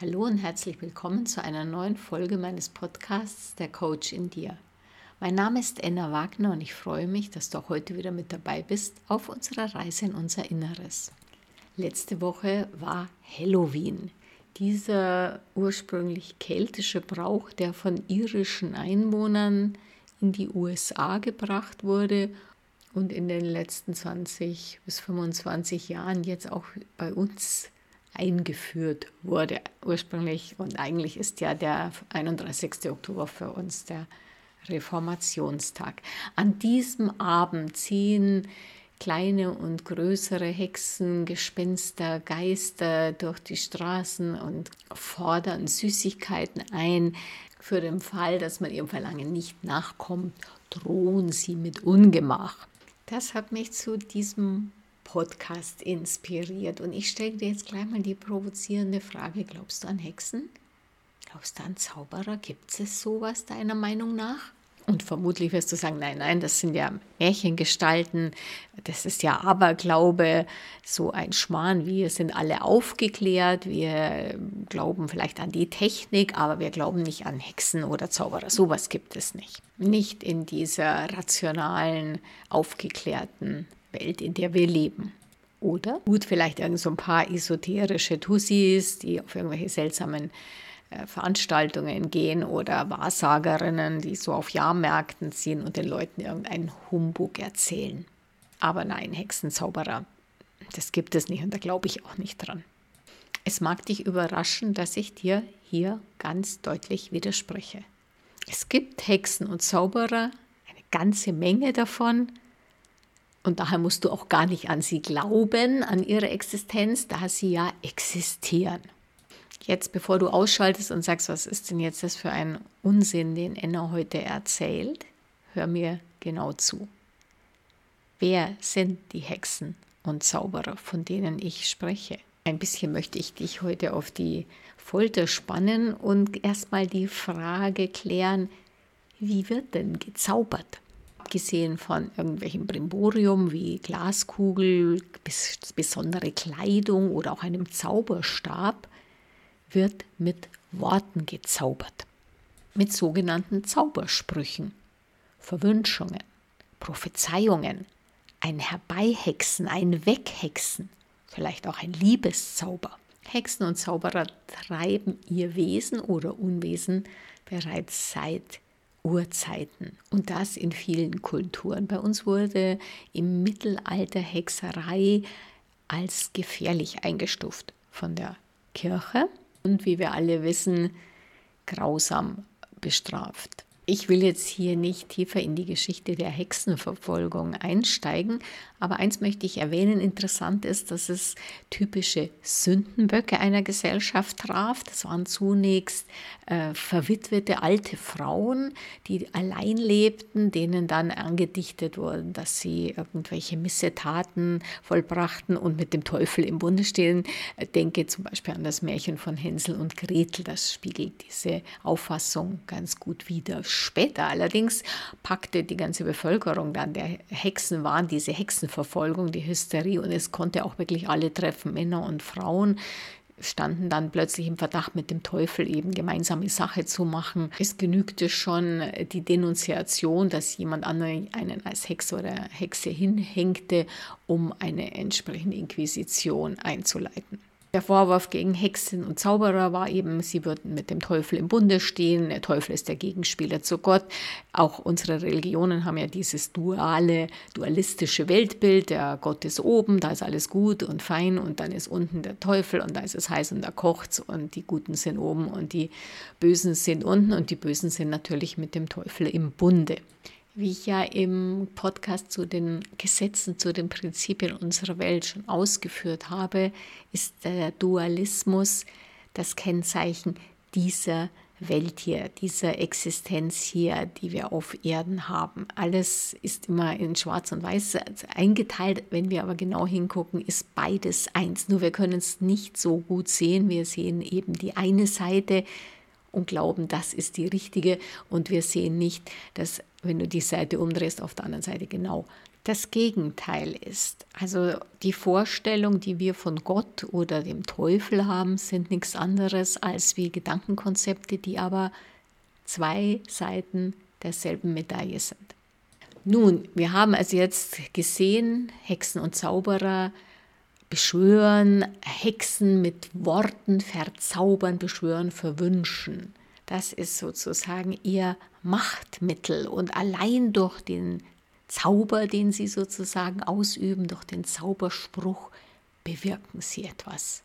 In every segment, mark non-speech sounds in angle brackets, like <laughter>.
Hallo und herzlich willkommen zu einer neuen Folge meines Podcasts Der Coach in dir. Mein Name ist Enna Wagner und ich freue mich, dass du auch heute wieder mit dabei bist auf unserer Reise in unser Inneres. Letzte Woche war Halloween. Dieser ursprünglich keltische Brauch, der von irischen Einwohnern in die USA gebracht wurde und in den letzten 20 bis 25 Jahren jetzt auch bei uns eingeführt wurde ursprünglich. Und eigentlich ist ja der 31. Oktober für uns der Reformationstag. An diesem Abend ziehen kleine und größere Hexen, Gespenster, Geister durch die Straßen und fordern Süßigkeiten ein. Für den Fall, dass man ihrem Verlangen nicht nachkommt, drohen sie mit Ungemach. Das hat mich zu diesem Podcast inspiriert. Und ich stelle dir jetzt gleich mal die provozierende Frage, glaubst du an Hexen? Glaubst du an Zauberer? Gibt es sowas deiner Meinung nach? Und vermutlich wirst du sagen, nein, nein, das sind ja Märchengestalten, das ist ja Aberglaube, so ein Schmarrn. Wir sind alle aufgeklärt, wir glauben vielleicht an die Technik, aber wir glauben nicht an Hexen oder Zauberer. Sowas gibt es nicht. Nicht in dieser rationalen, aufgeklärten Welt, in der wir leben. Oder? Gut, vielleicht irgend so ein paar esoterische Tussis, die auf irgendwelche seltsamen äh, Veranstaltungen gehen oder Wahrsagerinnen, die so auf Jahrmärkten ziehen und den Leuten irgendeinen Humbug erzählen. Aber nein, Hexenzauberer, das gibt es nicht und da glaube ich auch nicht dran. Es mag dich überraschen, dass ich dir hier ganz deutlich widerspreche. Es gibt Hexen und Zauberer, eine ganze Menge davon, und daher musst du auch gar nicht an sie glauben, an ihre Existenz, da sie ja existieren. Jetzt, bevor du ausschaltest und sagst, was ist denn jetzt das für ein Unsinn, den Enna heute erzählt, hör mir genau zu. Wer sind die Hexen und Zauberer, von denen ich spreche? Ein bisschen möchte ich dich heute auf die Folter spannen und erstmal die Frage klären, wie wird denn gezaubert? Abgesehen von irgendwelchem Brimborium wie Glaskugel, besondere Kleidung oder auch einem Zauberstab, wird mit Worten gezaubert. Mit sogenannten Zaubersprüchen, Verwünschungen, Prophezeiungen, ein Herbeihexen, ein Weghexen, vielleicht auch ein Liebeszauber. Hexen und Zauberer treiben ihr Wesen oder Unwesen bereits seit Urzeiten und das in vielen Kulturen. Bei uns wurde im Mittelalter Hexerei als gefährlich eingestuft von der Kirche und wie wir alle wissen, grausam bestraft. Ich will jetzt hier nicht tiefer in die Geschichte der Hexenverfolgung einsteigen, aber eins möchte ich erwähnen, interessant ist, dass es typische Sündenböcke einer Gesellschaft traf. Das waren zunächst äh, verwitwete alte Frauen, die allein lebten, denen dann angedichtet wurden, dass sie irgendwelche Missetaten vollbrachten und mit dem Teufel im Bunde stehen. Denke zum Beispiel an das Märchen von Hänsel und Gretel, das spiegelt diese Auffassung ganz gut wider. Später allerdings packte die ganze Bevölkerung dann der Hexen waren diese Hexenverfolgung, die Hysterie und es konnte auch wirklich alle treffen, Männer und Frauen standen dann plötzlich im Verdacht, mit dem Teufel eben gemeinsame Sache zu machen. Es genügte schon die Denunziation, dass jemand anderen einen als Hex oder Hexe hinhängte, um eine entsprechende Inquisition einzuleiten. Der Vorwurf gegen Hexen und Zauberer war eben, sie würden mit dem Teufel im Bunde stehen. Der Teufel ist der Gegenspieler zu Gott. Auch unsere Religionen haben ja dieses duale, dualistische Weltbild. Der Gott ist oben, da ist alles gut und fein und dann ist unten der Teufel und da ist es heiß und da kocht's und die Guten sind oben und die Bösen sind unten und die Bösen sind natürlich mit dem Teufel im Bunde. Wie ich ja im Podcast zu den Gesetzen, zu den Prinzipien unserer Welt schon ausgeführt habe, ist der Dualismus das Kennzeichen dieser Welt hier, dieser Existenz hier, die wir auf Erden haben. Alles ist immer in Schwarz und Weiß eingeteilt. Wenn wir aber genau hingucken, ist beides eins. Nur wir können es nicht so gut sehen. Wir sehen eben die eine Seite und glauben, das ist die richtige. Und wir sehen nicht, dass wenn du die Seite umdrehst, auf der anderen Seite genau das Gegenteil ist. Also die Vorstellung, die wir von Gott oder dem Teufel haben, sind nichts anderes als wie Gedankenkonzepte, die aber zwei Seiten derselben Medaille sind. Nun, wir haben also jetzt gesehen, Hexen und Zauberer beschwören, Hexen mit Worten verzaubern, beschwören, verwünschen. Das ist sozusagen ihr Machtmittel und allein durch den Zauber, den sie sozusagen ausüben, durch den Zauberspruch, bewirken sie etwas.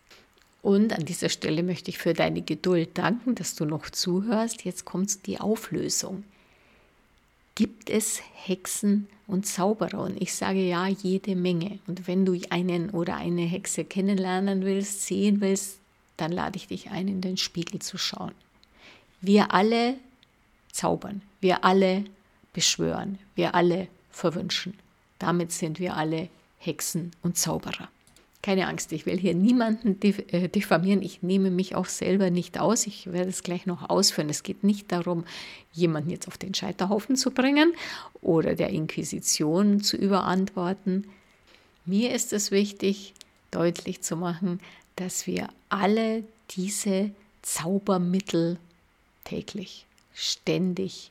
Und an dieser Stelle möchte ich für deine Geduld danken, dass du noch zuhörst. Jetzt kommt die Auflösung. Gibt es Hexen und Zauberer? Und ich sage ja, jede Menge. Und wenn du einen oder eine Hexe kennenlernen willst, sehen willst, dann lade ich dich ein, in den Spiegel zu schauen. Wir alle zaubern, wir alle beschwören, wir alle verwünschen. Damit sind wir alle Hexen und Zauberer. Keine Angst, ich will hier niemanden äh, diffamieren. Ich nehme mich auch selber nicht aus. Ich werde es gleich noch ausführen. Es geht nicht darum, jemanden jetzt auf den Scheiterhaufen zu bringen oder der Inquisition zu überantworten. Mir ist es wichtig, deutlich zu machen, dass wir alle diese Zaubermittel täglich, ständig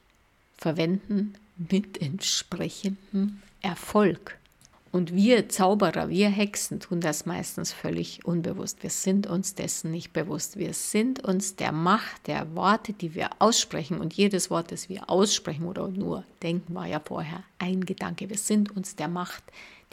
verwenden mit entsprechendem Erfolg. Und wir Zauberer, wir Hexen tun das meistens völlig unbewusst. Wir sind uns dessen nicht bewusst. Wir sind uns der Macht der Worte, die wir aussprechen, und jedes Wort, das wir aussprechen oder nur denken, war ja vorher ein Gedanke. Wir sind uns der Macht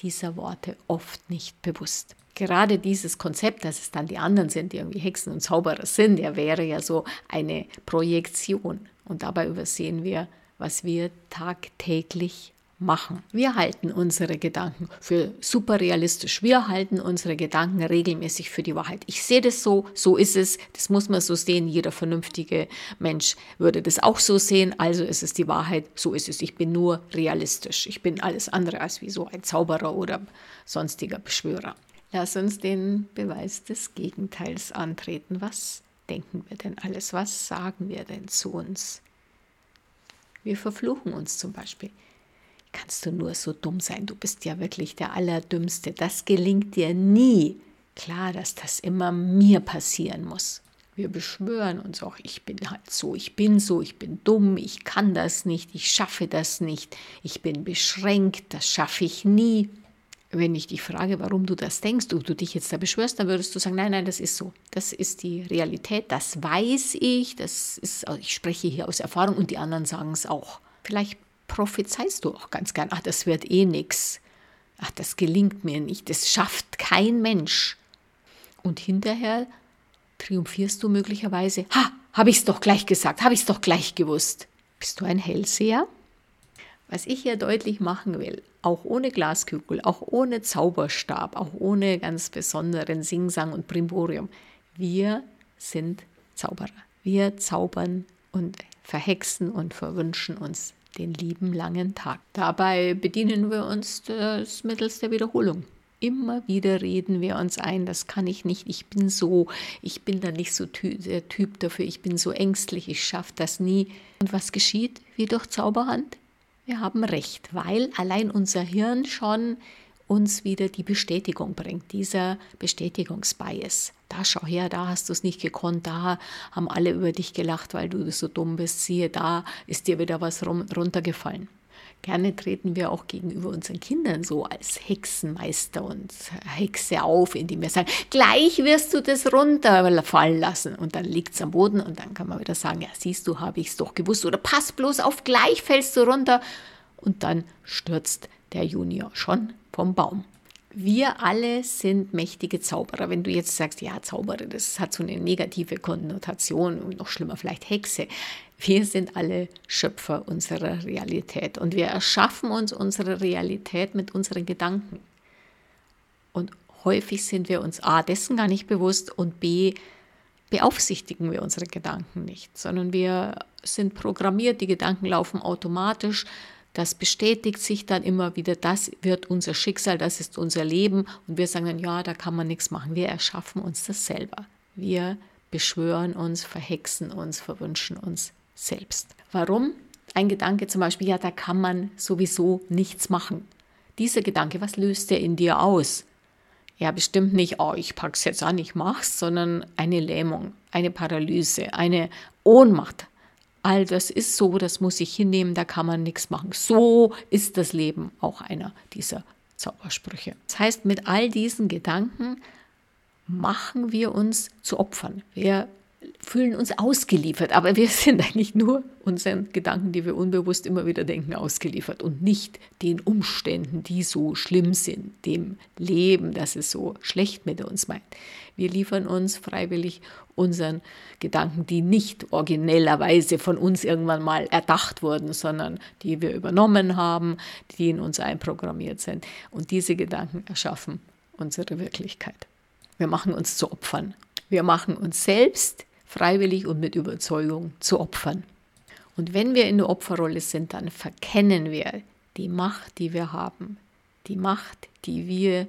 dieser Worte oft nicht bewusst. Gerade dieses Konzept, dass es dann die anderen sind, die irgendwie Hexen und Zauberer sind, der wäre ja so eine Projektion. Und dabei übersehen wir, was wir tagtäglich machen. Wir halten unsere Gedanken für super realistisch. Wir halten unsere Gedanken regelmäßig für die Wahrheit. Ich sehe das so, so ist es, das muss man so sehen. Jeder vernünftige Mensch würde das auch so sehen. Also ist es die Wahrheit, so ist es. Ich bin nur realistisch. Ich bin alles andere als wie so ein Zauberer oder sonstiger Beschwörer. Lass uns den Beweis des Gegenteils antreten. Was denken wir denn alles? Was sagen wir denn zu uns? Wir verfluchen uns zum Beispiel kannst du nur so dumm sein, du bist ja wirklich der Allerdümmste, das gelingt dir nie. Klar, dass das immer mir passieren muss. Wir beschwören uns auch, ich bin halt so, ich bin so, ich bin dumm, ich kann das nicht, ich schaffe das nicht, ich bin beschränkt, das schaffe ich nie. Wenn ich dich frage, warum du das denkst, ob du dich jetzt da beschwörst, dann würdest du sagen, nein, nein, das ist so. Das ist die Realität, das weiß ich, das ist, ich spreche hier aus Erfahrung und die anderen sagen es auch. Vielleicht prophezeist du auch ganz gern, ach, das wird eh nichts. Ach, das gelingt mir nicht, das schafft kein Mensch. Und hinterher triumphierst du möglicherweise, ha, habe ich es doch gleich gesagt, habe ich es doch gleich gewusst. Bist du ein Hellseher? Was ich hier deutlich machen will, auch ohne Glaskugel, auch ohne Zauberstab, auch ohne ganz besonderen Singsang und Brimborium, wir sind Zauberer. Wir zaubern und verhexen und verwünschen uns den lieben langen Tag. Dabei bedienen wir uns des Mittels der Wiederholung. Immer wieder reden wir uns ein, das kann ich nicht, ich bin so, ich bin da nicht so ty der Typ dafür, ich bin so ängstlich, ich schaffe das nie. Und was geschieht wie durch Zauberhand? Wir haben recht, weil allein unser Hirn schon uns wieder die Bestätigung bringt, dieser Bestätigungsbias. Da schau her, da hast du es nicht gekonnt, da haben alle über dich gelacht, weil du so dumm bist. Siehe, da ist dir wieder was runtergefallen. Gerne treten wir auch gegenüber unseren Kindern so als Hexenmeister und Hexe auf, indem wir sagen, gleich wirst du das runterfallen lassen. Und dann liegt es am Boden und dann kann man wieder sagen, ja, siehst du, habe ich es doch gewusst. Oder pass bloß auf, gleich fällst du runter. Und dann stürzt der Junior schon vom Baum. Wir alle sind mächtige Zauberer. Wenn du jetzt sagst, ja, Zauberer, das hat so eine negative Konnotation und noch schlimmer vielleicht Hexe. Wir sind alle Schöpfer unserer Realität und wir erschaffen uns unsere Realität mit unseren Gedanken. Und häufig sind wir uns A dessen gar nicht bewusst und B beaufsichtigen wir unsere Gedanken nicht, sondern wir sind programmiert, die Gedanken laufen automatisch das bestätigt sich dann immer wieder, das wird unser Schicksal, das ist unser Leben und wir sagen dann, ja, da kann man nichts machen. Wir erschaffen uns das selber. Wir beschwören uns, verhexen uns, verwünschen uns selbst. Warum? Ein Gedanke zum Beispiel, ja, da kann man sowieso nichts machen. Dieser Gedanke, was löst er in dir aus? Ja, bestimmt nicht, oh, ich pack's jetzt an, ich mach's, sondern eine Lähmung, eine Paralyse, eine Ohnmacht. All das ist so, das muss ich hinnehmen, da kann man nichts machen. So ist das Leben auch einer dieser Zaubersprüche. Das heißt, mit all diesen Gedanken machen wir uns zu Opfern. Wir fühlen uns ausgeliefert, aber wir <laughs> sind eigentlich nur unseren Gedanken, die wir unbewusst immer wieder denken, ausgeliefert und nicht den Umständen, die so schlimm sind, dem Leben, das es so schlecht mit uns meint. Wir liefern uns freiwillig unseren Gedanken, die nicht originellerweise von uns irgendwann mal erdacht wurden, sondern die wir übernommen haben, die in uns einprogrammiert sind. Und diese Gedanken erschaffen unsere Wirklichkeit. Wir machen uns zu Opfern. Wir machen uns selbst freiwillig und mit Überzeugung zu Opfern. Und wenn wir in der Opferrolle sind, dann verkennen wir die Macht, die wir haben, die Macht, die wir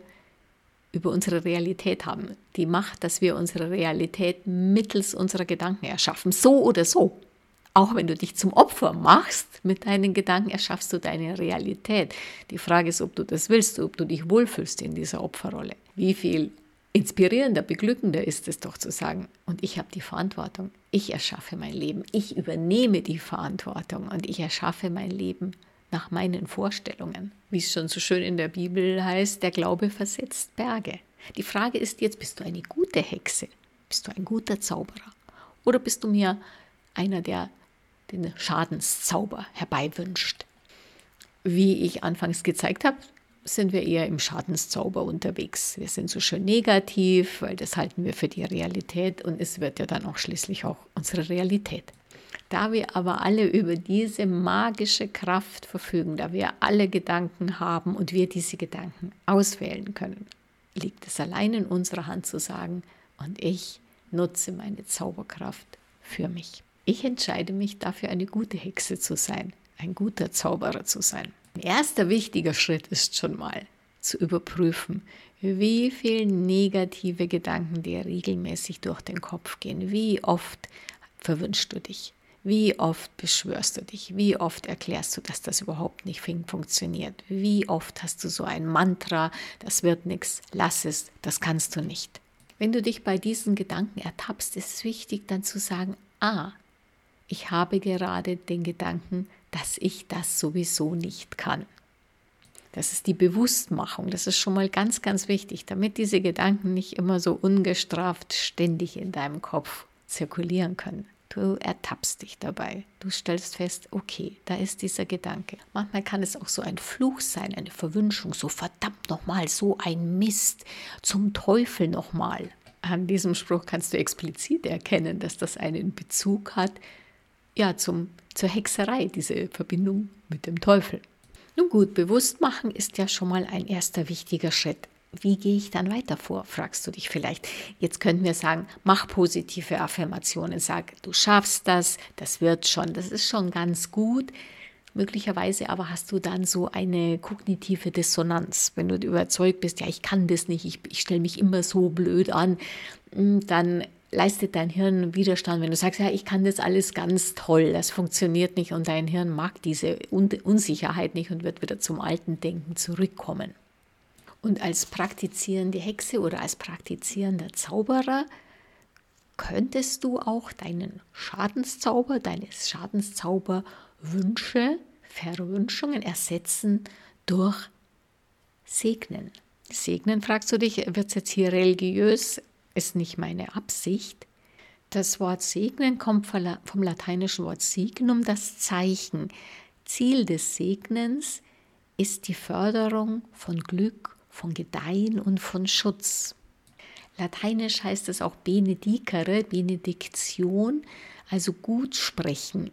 über unsere Realität haben, die Macht, dass wir unsere Realität mittels unserer Gedanken erschaffen, so oder so. Auch wenn du dich zum Opfer machst mit deinen Gedanken, erschaffst du deine Realität. Die Frage ist, ob du das willst, ob du dich wohlfühlst in dieser Opferrolle. Wie viel inspirierender, beglückender ist es doch zu sagen, und ich habe die Verantwortung, ich erschaffe mein Leben, ich übernehme die Verantwortung und ich erschaffe mein Leben nach meinen Vorstellungen. Wie es schon so schön in der Bibel heißt, der Glaube versetzt Berge. Die Frage ist jetzt, bist du eine gute Hexe? Bist du ein guter Zauberer? Oder bist du mir einer, der den Schadenszauber herbeiwünscht? Wie ich anfangs gezeigt habe, sind wir eher im Schadenszauber unterwegs. Wir sind so schön negativ, weil das halten wir für die Realität und es wird ja dann auch schließlich auch unsere Realität. Da wir aber alle über diese magische Kraft verfügen, da wir alle Gedanken haben und wir diese Gedanken auswählen können, liegt es allein in unserer Hand zu sagen, und ich nutze meine Zauberkraft für mich. Ich entscheide mich dafür, eine gute Hexe zu sein, ein guter Zauberer zu sein. Ein erster wichtiger Schritt ist schon mal zu überprüfen, wie viele negative Gedanken dir regelmäßig durch den Kopf gehen. Wie oft verwünschst du dich? Wie oft beschwörst du dich? Wie oft erklärst du, dass das überhaupt nicht funktioniert? Wie oft hast du so ein Mantra, das wird nichts, lass es, das kannst du nicht. Wenn du dich bei diesen Gedanken ertappst, ist es wichtig dann zu sagen, ah, ich habe gerade den Gedanken, dass ich das sowieso nicht kann. Das ist die Bewusstmachung. Das ist schon mal ganz, ganz wichtig, damit diese Gedanken nicht immer so ungestraft ständig in deinem Kopf zirkulieren können. Du ertappst dich dabei. Du stellst fest, okay, da ist dieser Gedanke. Manchmal kann es auch so ein Fluch sein, eine Verwünschung, so verdammt nochmal, so ein Mist, zum Teufel nochmal. An diesem Spruch kannst du explizit erkennen, dass das einen Bezug hat ja, zum, zur Hexerei, diese Verbindung mit dem Teufel. Nun gut, bewusst machen ist ja schon mal ein erster wichtiger Schritt. Wie gehe ich dann weiter vor, fragst du dich vielleicht. Jetzt könnten wir sagen, mach positive Affirmationen, sag, du schaffst das, das wird schon, das ist schon ganz gut. Möglicherweise aber hast du dann so eine kognitive Dissonanz. Wenn du überzeugt bist, ja, ich kann das nicht, ich, ich stelle mich immer so blöd an, dann leistet dein Hirn Widerstand, wenn du sagst, ja, ich kann das alles ganz toll, das funktioniert nicht und dein Hirn mag diese Unsicherheit nicht und wird wieder zum alten Denken zurückkommen. Und als praktizierende Hexe oder als praktizierender Zauberer könntest du auch deinen Schadenszauber, deine Schadenszauberwünsche, Verwünschungen ersetzen durch Segnen. Segnen, fragst du dich, wird es jetzt hier religiös? Ist nicht meine Absicht. Das Wort segnen kommt vom lateinischen Wort signum, das Zeichen. Ziel des Segnens ist die Förderung von Glück, von Gedeihen und von Schutz. Lateinisch heißt es auch benedicere, Benediktion, also gut sprechen.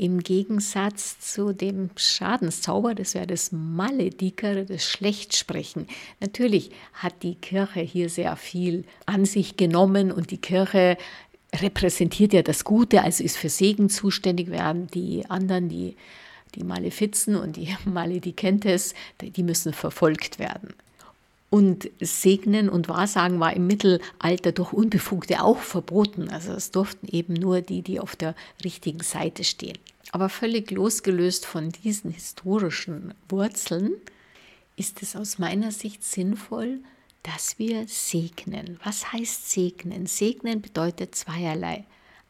Im Gegensatz zu dem Schadenszauber, das wäre das Maledikere, das Schlechtsprechen. Natürlich hat die Kirche hier sehr viel an sich genommen und die Kirche repräsentiert ja das Gute, also ist für Segen zuständig, während die anderen, die, die Malefizen und die Maledikentes, die müssen verfolgt werden. Und Segnen und Wahrsagen war im Mittelalter durch Unbefugte auch verboten. Also es durften eben nur die, die auf der richtigen Seite stehen. Aber völlig losgelöst von diesen historischen Wurzeln ist es aus meiner Sicht sinnvoll, dass wir segnen. Was heißt segnen? Segnen bedeutet zweierlei.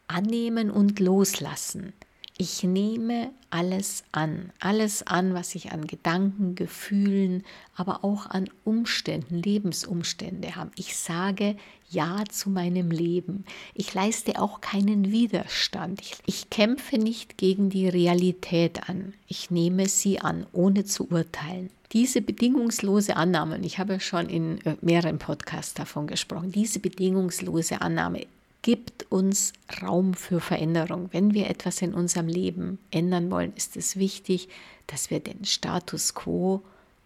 Annehmen und loslassen. Ich nehme alles an, alles an, was ich an Gedanken, Gefühlen, aber auch an Umständen, Lebensumstände habe. Ich sage Ja zu meinem Leben. Ich leiste auch keinen Widerstand. Ich, ich kämpfe nicht gegen die Realität an. Ich nehme sie an, ohne zu urteilen. Diese bedingungslose Annahme, und ich habe schon in äh, mehreren Podcasts davon gesprochen, diese bedingungslose Annahme gibt uns Raum für Veränderung. Wenn wir etwas in unserem Leben ändern wollen, ist es wichtig, dass wir den Status quo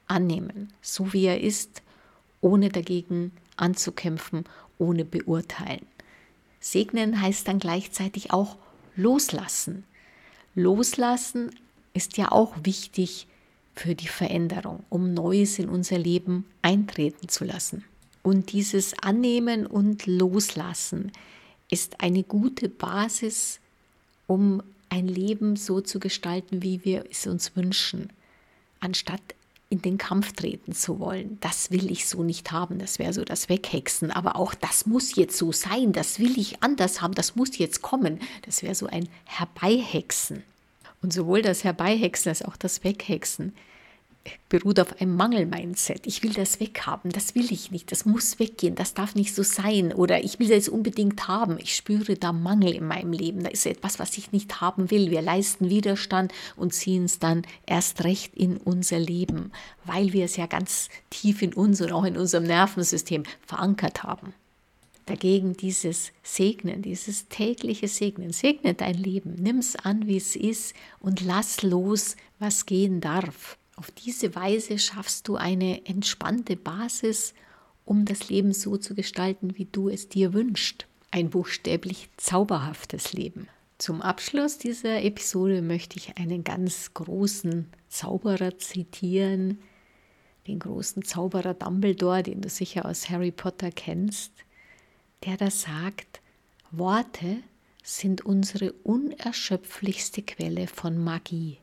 annehmen, so wie er ist, ohne dagegen anzukämpfen, ohne beurteilen. Segnen heißt dann gleichzeitig auch loslassen. Loslassen ist ja auch wichtig für die Veränderung, um Neues in unser Leben eintreten zu lassen. Und dieses Annehmen und Loslassen ist eine gute Basis, um ein Leben so zu gestalten, wie wir es uns wünschen, anstatt in den Kampf treten zu wollen. Das will ich so nicht haben, das wäre so das Weghexen. Aber auch das muss jetzt so sein, das will ich anders haben, das muss jetzt kommen. Das wäre so ein Herbeihexen. Und sowohl das Herbeihexen als auch das Weghexen beruht auf einem Mangel-Mindset. Ich will das weghaben, das will ich nicht, das muss weggehen, das darf nicht so sein oder ich will das unbedingt haben. Ich spüre da Mangel in meinem Leben, da ist etwas, was ich nicht haben will. Wir leisten Widerstand und ziehen es dann erst recht in unser Leben, weil wir es ja ganz tief in uns und auch in unserem Nervensystem verankert haben. Dagegen dieses Segnen, dieses tägliche Segnen, segne dein Leben, nimm es an, wie es ist und lass los, was gehen darf. Auf diese Weise schaffst du eine entspannte Basis, um das Leben so zu gestalten, wie du es dir wünschst. Ein buchstäblich zauberhaftes Leben. Zum Abschluss dieser Episode möchte ich einen ganz großen Zauberer zitieren, den großen Zauberer Dumbledore, den du sicher aus Harry Potter kennst, der da sagt, Worte sind unsere unerschöpflichste Quelle von Magie.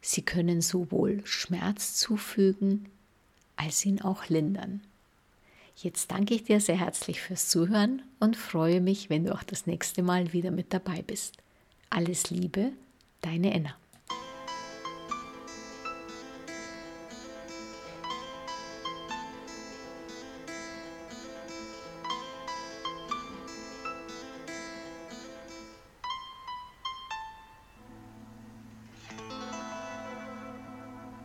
Sie können sowohl Schmerz zufügen als ihn auch lindern. Jetzt danke ich dir sehr herzlich fürs Zuhören und freue mich, wenn du auch das nächste Mal wieder mit dabei bist. Alles Liebe, deine Enna.